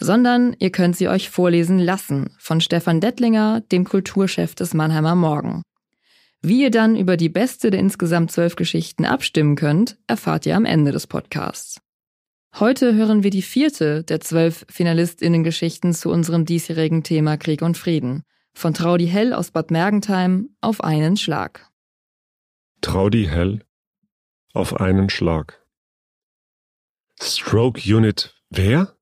Sondern ihr könnt sie euch vorlesen lassen von Stefan Dettlinger, dem Kulturchef des Mannheimer Morgen. Wie ihr dann über die beste der insgesamt zwölf Geschichten abstimmen könnt, erfahrt ihr am Ende des Podcasts. Heute hören wir die vierte der zwölf Finalistinnen-Geschichten zu unserem diesjährigen Thema Krieg und Frieden. Von Traudi Hell aus Bad Mergentheim auf einen Schlag. Traudi Hell auf einen Schlag. Stroke Unit wer?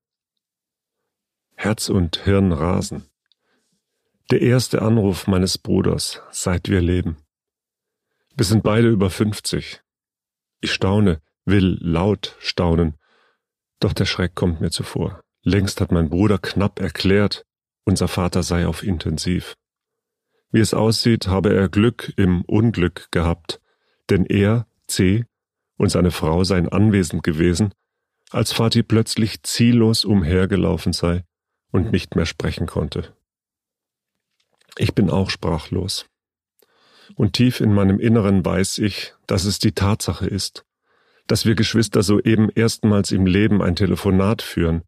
Herz und Hirn rasen. Der erste Anruf meines Bruders, seit wir leben. Wir sind beide über 50. Ich staune, will laut staunen, doch der Schreck kommt mir zuvor. Längst hat mein Bruder knapp erklärt, unser Vater sei auf Intensiv. Wie es aussieht, habe er Glück im Unglück gehabt, denn er, C, und seine Frau seien anwesend gewesen, als Vati plötzlich ziellos umhergelaufen sei und nicht mehr sprechen konnte. Ich bin auch sprachlos. Und tief in meinem Inneren weiß ich, dass es die Tatsache ist, dass wir Geschwister soeben erstmals im Leben ein Telefonat führen,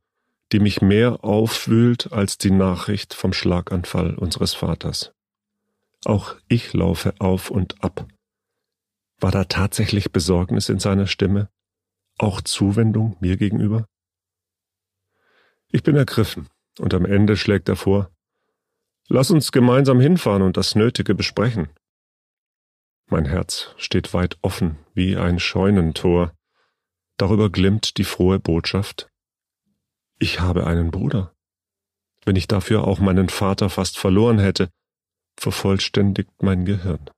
die mich mehr aufwühlt als die Nachricht vom Schlaganfall unseres Vaters. Auch ich laufe auf und ab. War da tatsächlich Besorgnis in seiner Stimme? Auch Zuwendung mir gegenüber? Ich bin ergriffen, und am Ende schlägt er vor, Lass uns gemeinsam hinfahren und das Nötige besprechen. Mein Herz steht weit offen wie ein Scheunentor. Darüber glimmt die frohe Botschaft. Ich habe einen Bruder. Wenn ich dafür auch meinen Vater fast verloren hätte, vervollständigt mein Gehirn.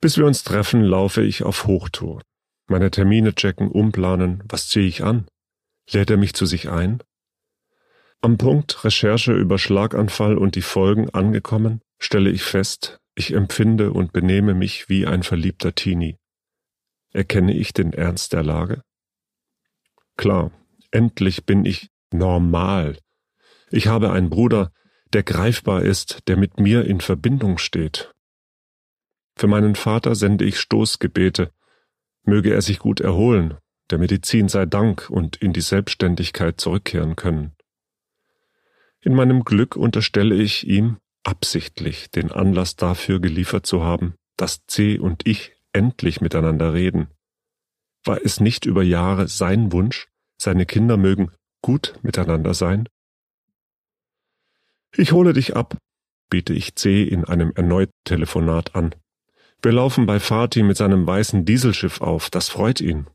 Bis wir uns treffen, laufe ich auf Hochtour. Meine Termine checken, umplanen, was ziehe ich an? Lädt er mich zu sich ein? Am Punkt Recherche über Schlaganfall und die Folgen angekommen, stelle ich fest, ich empfinde und benehme mich wie ein verliebter Teenie. Erkenne ich den Ernst der Lage? Klar, endlich bin ich normal. Ich habe einen Bruder, der greifbar ist, der mit mir in Verbindung steht. Für meinen Vater sende ich Stoßgebete, möge er sich gut erholen, der Medizin sei Dank und in die Selbstständigkeit zurückkehren können. In meinem Glück unterstelle ich ihm, absichtlich den Anlass dafür geliefert zu haben, dass C und ich endlich miteinander reden. War es nicht über Jahre sein Wunsch, seine Kinder mögen gut miteinander sein? Ich hole dich ab, biete ich C in einem erneuten Telefonat an. Wir laufen bei Fatih mit seinem weißen Dieselschiff auf, das freut ihn.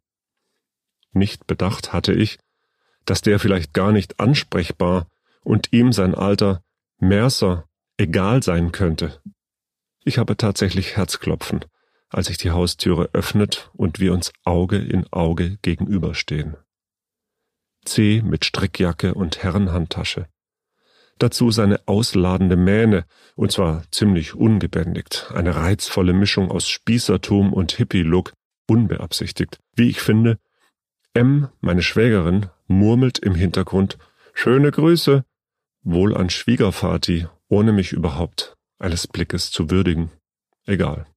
Nicht bedacht hatte ich, dass der vielleicht gar nicht ansprechbar und ihm sein alter Mercer egal sein könnte. Ich habe tatsächlich Herzklopfen, als sich die Haustüre öffnet und wir uns Auge in Auge gegenüberstehen. C mit Strickjacke und Herrenhandtasche. Dazu seine ausladende Mähne, und zwar ziemlich ungebändigt, eine reizvolle Mischung aus Spießertum und Hippie-Look, unbeabsichtigt. Wie ich finde, M, meine Schwägerin, murmelt im Hintergrund Schöne Grüße, wohl an Schwiegervati ohne mich überhaupt eines Blickes zu würdigen. Egal.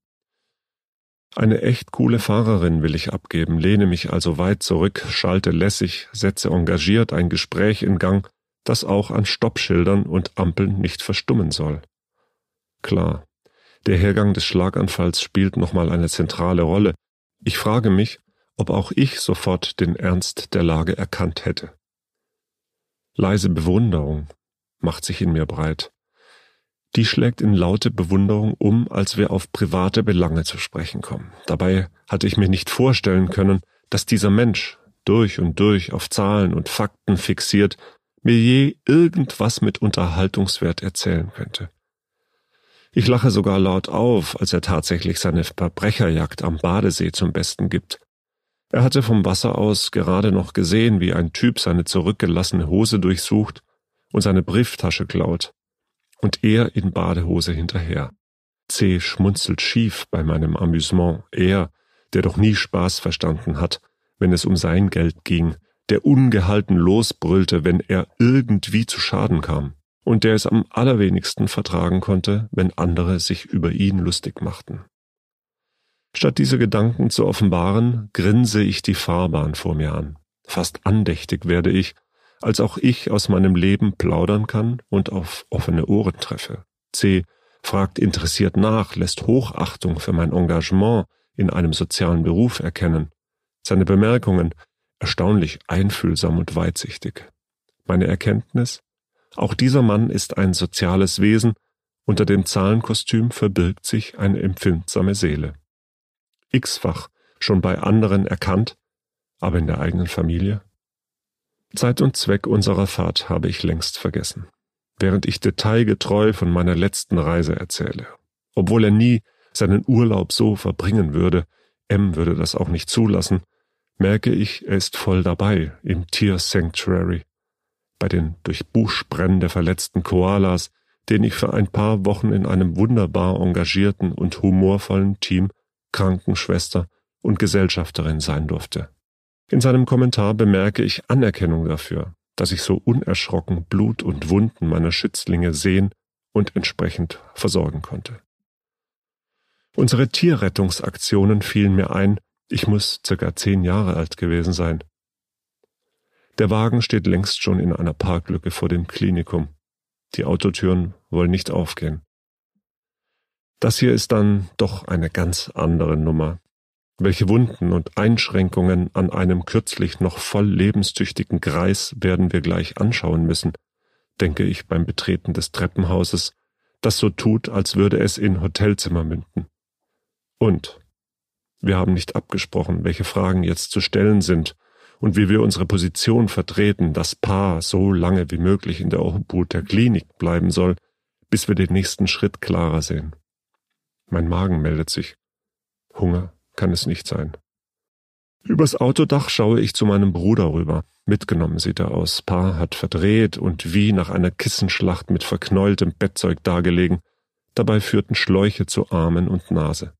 Eine echt coole Fahrerin will ich abgeben, lehne mich also weit zurück, schalte lässig, setze engagiert ein Gespräch in Gang, das auch an Stoppschildern und Ampeln nicht verstummen soll. Klar, der Hergang des Schlaganfalls spielt nochmal eine zentrale Rolle. Ich frage mich, ob auch ich sofort den Ernst der Lage erkannt hätte. Leise Bewunderung macht sich in mir breit die schlägt in laute Bewunderung um, als wir auf private Belange zu sprechen kommen. Dabei hatte ich mir nicht vorstellen können, dass dieser Mensch, durch und durch auf Zahlen und Fakten fixiert, mir je irgendwas mit Unterhaltungswert erzählen könnte. Ich lache sogar laut auf, als er tatsächlich seine Verbrecherjagd am Badesee zum Besten gibt. Er hatte vom Wasser aus gerade noch gesehen, wie ein Typ seine zurückgelassene Hose durchsucht und seine Brieftasche klaut. Und er in Badehose hinterher. C schmunzelt schief bei meinem Amüsement. Er, der doch nie Spaß verstanden hat, wenn es um sein Geld ging, der ungehalten losbrüllte, wenn er irgendwie zu Schaden kam, und der es am allerwenigsten vertragen konnte, wenn andere sich über ihn lustig machten. Statt diese Gedanken zu offenbaren, grinse ich die Fahrbahn vor mir an. Fast andächtig werde ich, als auch ich aus meinem Leben plaudern kann und auf offene Ohren treffe. C fragt interessiert nach, lässt Hochachtung für mein Engagement in einem sozialen Beruf erkennen. Seine Bemerkungen erstaunlich einfühlsam und weitsichtig. Meine Erkenntnis? Auch dieser Mann ist ein soziales Wesen, unter dem Zahlenkostüm verbirgt sich eine empfindsame Seele x-fach schon bei anderen erkannt, aber in der eigenen Familie? Zeit und Zweck unserer Fahrt habe ich längst vergessen, während ich detailgetreu von meiner letzten Reise erzähle. Obwohl er nie seinen Urlaub so verbringen würde, M würde das auch nicht zulassen, merke ich, er ist voll dabei im Tier Sanctuary, bei den durch Buschbrände verletzten Koalas, den ich für ein paar Wochen in einem wunderbar engagierten und humorvollen Team Krankenschwester und Gesellschafterin sein durfte. In seinem Kommentar bemerke ich Anerkennung dafür, dass ich so unerschrocken Blut und Wunden meiner Schützlinge sehen und entsprechend versorgen konnte. Unsere Tierrettungsaktionen fielen mir ein, ich muss circa zehn Jahre alt gewesen sein. Der Wagen steht längst schon in einer Parklücke vor dem Klinikum. Die Autotüren wollen nicht aufgehen. Das hier ist dann doch eine ganz andere Nummer. Welche Wunden und Einschränkungen an einem kürzlich noch voll lebenstüchtigen Greis werden wir gleich anschauen müssen, denke ich beim Betreten des Treppenhauses, das so tut, als würde es in Hotelzimmer münden. Und wir haben nicht abgesprochen, welche Fragen jetzt zu stellen sind und wie wir unsere Position vertreten, das Paar so lange wie möglich in der Obhut der Klinik bleiben soll, bis wir den nächsten Schritt klarer sehen. Mein Magen meldet sich. Hunger kann es nicht sein. Übers Autodach schaue ich zu meinem Bruder rüber. Mitgenommen sieht er aus. Paar hat verdreht und wie nach einer Kissenschlacht mit verknäultem Bettzeug dagelegen. Dabei führten Schläuche zu Armen und Nase.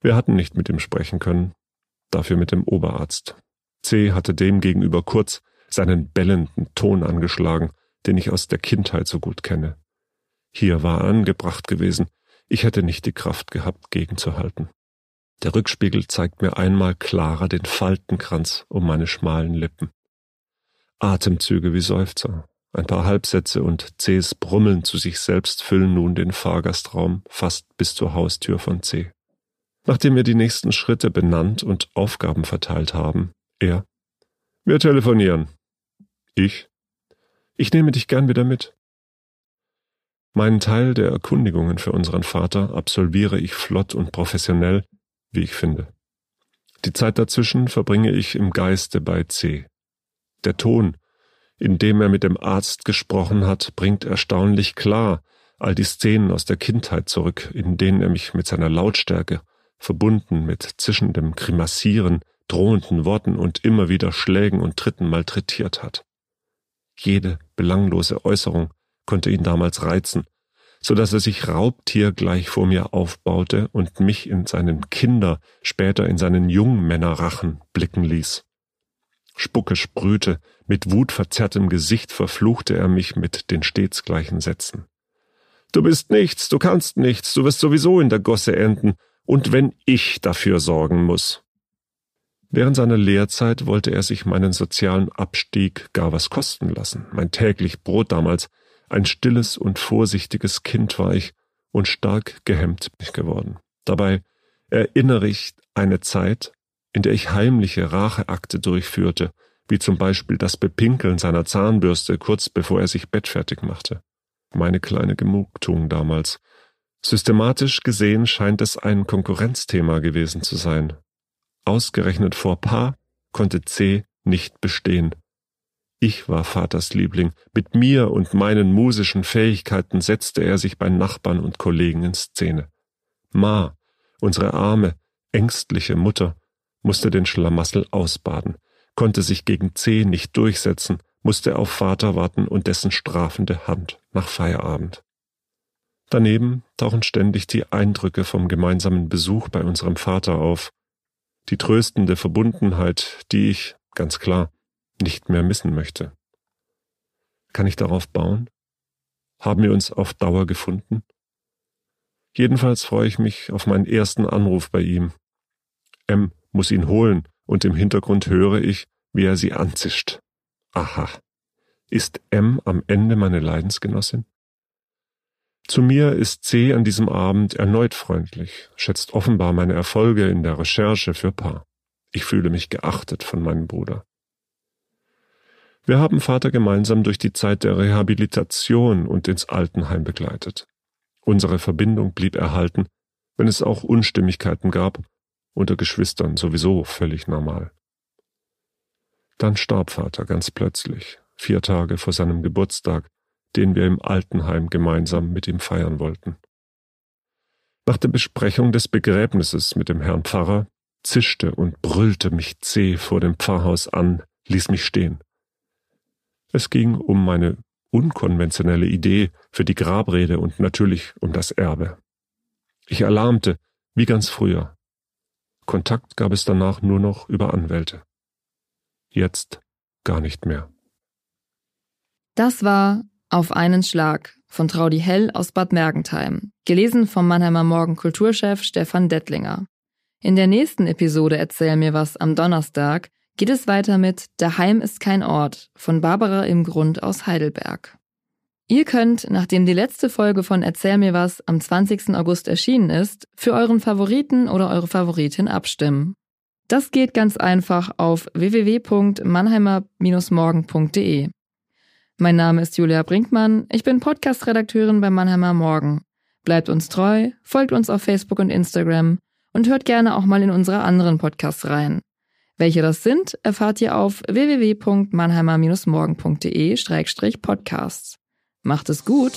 Wir hatten nicht mit ihm sprechen können, dafür mit dem Oberarzt. C. hatte demgegenüber kurz seinen bellenden Ton angeschlagen, den ich aus der Kindheit so gut kenne. Hier war er angebracht gewesen, ich hätte nicht die Kraft gehabt, gegenzuhalten. Der Rückspiegel zeigt mir einmal klarer den Faltenkranz um meine schmalen Lippen. Atemzüge wie Seufzer, ein paar Halbsätze und Cs Brummeln zu sich selbst füllen nun den Fahrgastraum fast bis zur Haustür von C. Nachdem wir die nächsten Schritte benannt und Aufgaben verteilt haben, er. Wir telefonieren. Ich. Ich nehme dich gern wieder mit. Meinen Teil der Erkundigungen für unseren Vater absolviere ich flott und professionell, wie ich finde. Die Zeit dazwischen verbringe ich im Geiste bei C. Der Ton, in dem er mit dem Arzt gesprochen hat, bringt erstaunlich klar all die Szenen aus der Kindheit zurück, in denen er mich mit seiner Lautstärke, verbunden mit zischendem Grimassieren, drohenden Worten und immer wieder Schlägen und Tritten malträtiert hat. Jede belanglose Äußerung konnte ihn damals reizen, so dass er sich raubtiergleich vor mir aufbaute und mich in seinen Kinder, später in seinen Jungmännerrachen blicken ließ. Spucke sprühte, mit wutverzerrtem Gesicht verfluchte er mich mit den stets gleichen Sätzen. Du bist nichts, du kannst nichts, du wirst sowieso in der Gosse enden, und wenn ich dafür sorgen muss. Während seiner Lehrzeit wollte er sich meinen sozialen Abstieg gar was kosten lassen. Mein täglich Brot damals ein stilles und vorsichtiges Kind war ich und stark gehemmt geworden. Dabei erinnere ich eine Zeit, in der ich heimliche Racheakte durchführte, wie zum Beispiel das Bepinkeln seiner Zahnbürste kurz bevor er sich bettfertig machte. Meine kleine Genugtuung damals. Systematisch gesehen scheint es ein Konkurrenzthema gewesen zu sein. Ausgerechnet vor Paar konnte C nicht bestehen. Ich war Vaters Liebling. Mit mir und meinen musischen Fähigkeiten setzte er sich bei Nachbarn und Kollegen in Szene. Ma, unsere arme, ängstliche Mutter, musste den Schlamassel ausbaden, konnte sich gegen C nicht durchsetzen, musste auf Vater warten und dessen strafende Hand nach Feierabend. Daneben tauchen ständig die Eindrücke vom gemeinsamen Besuch bei unserem Vater auf, die tröstende Verbundenheit, die ich, ganz klar, nicht mehr missen möchte. Kann ich darauf bauen? Haben wir uns auf Dauer gefunden? Jedenfalls freue ich mich auf meinen ersten Anruf bei ihm. M muss ihn holen, und im Hintergrund höre ich, wie er sie anzischt. Aha. Ist M am Ende meine Leidensgenossin? Zu mir ist C an diesem Abend erneut freundlich, schätzt offenbar meine Erfolge in der Recherche für Paar. Ich fühle mich geachtet von meinem Bruder. Wir haben Vater gemeinsam durch die Zeit der Rehabilitation und ins Altenheim begleitet. Unsere Verbindung blieb erhalten, wenn es auch Unstimmigkeiten gab, unter Geschwistern sowieso völlig normal. Dann starb Vater ganz plötzlich, vier Tage vor seinem Geburtstag, den wir im Altenheim gemeinsam mit ihm feiern wollten. Nach der Besprechung des Begräbnisses mit dem Herrn Pfarrer zischte und brüllte mich zäh vor dem Pfarrhaus an, ließ mich stehen. Es ging um meine unkonventionelle Idee für die Grabrede und natürlich um das Erbe. Ich erlahmte, wie ganz früher. Kontakt gab es danach nur noch über Anwälte. Jetzt gar nicht mehr. Das war auf einen Schlag von Traudi Hell aus Bad Mergentheim, gelesen vom Mannheimer Morgen Kulturchef Stefan Dettlinger. In der nächsten Episode Erzähl mir was am Donnerstag geht es weiter mit Daheim ist kein Ort von Barbara im Grund aus Heidelberg. Ihr könnt, nachdem die letzte Folge von Erzähl mir was am 20. August erschienen ist, für euren Favoriten oder eure Favoritin abstimmen. Das geht ganz einfach auf www.mannheimer-morgen.de. Mein Name ist Julia Brinkmann, ich bin Podcast-Redakteurin bei Mannheimer Morgen. Bleibt uns treu, folgt uns auf Facebook und Instagram und hört gerne auch mal in unsere anderen Podcasts rein. Welche das sind, erfahrt ihr auf www.mannheimer-morgen.de-podcasts. Macht es gut!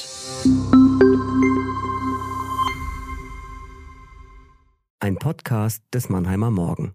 Ein Podcast des Mannheimer Morgen.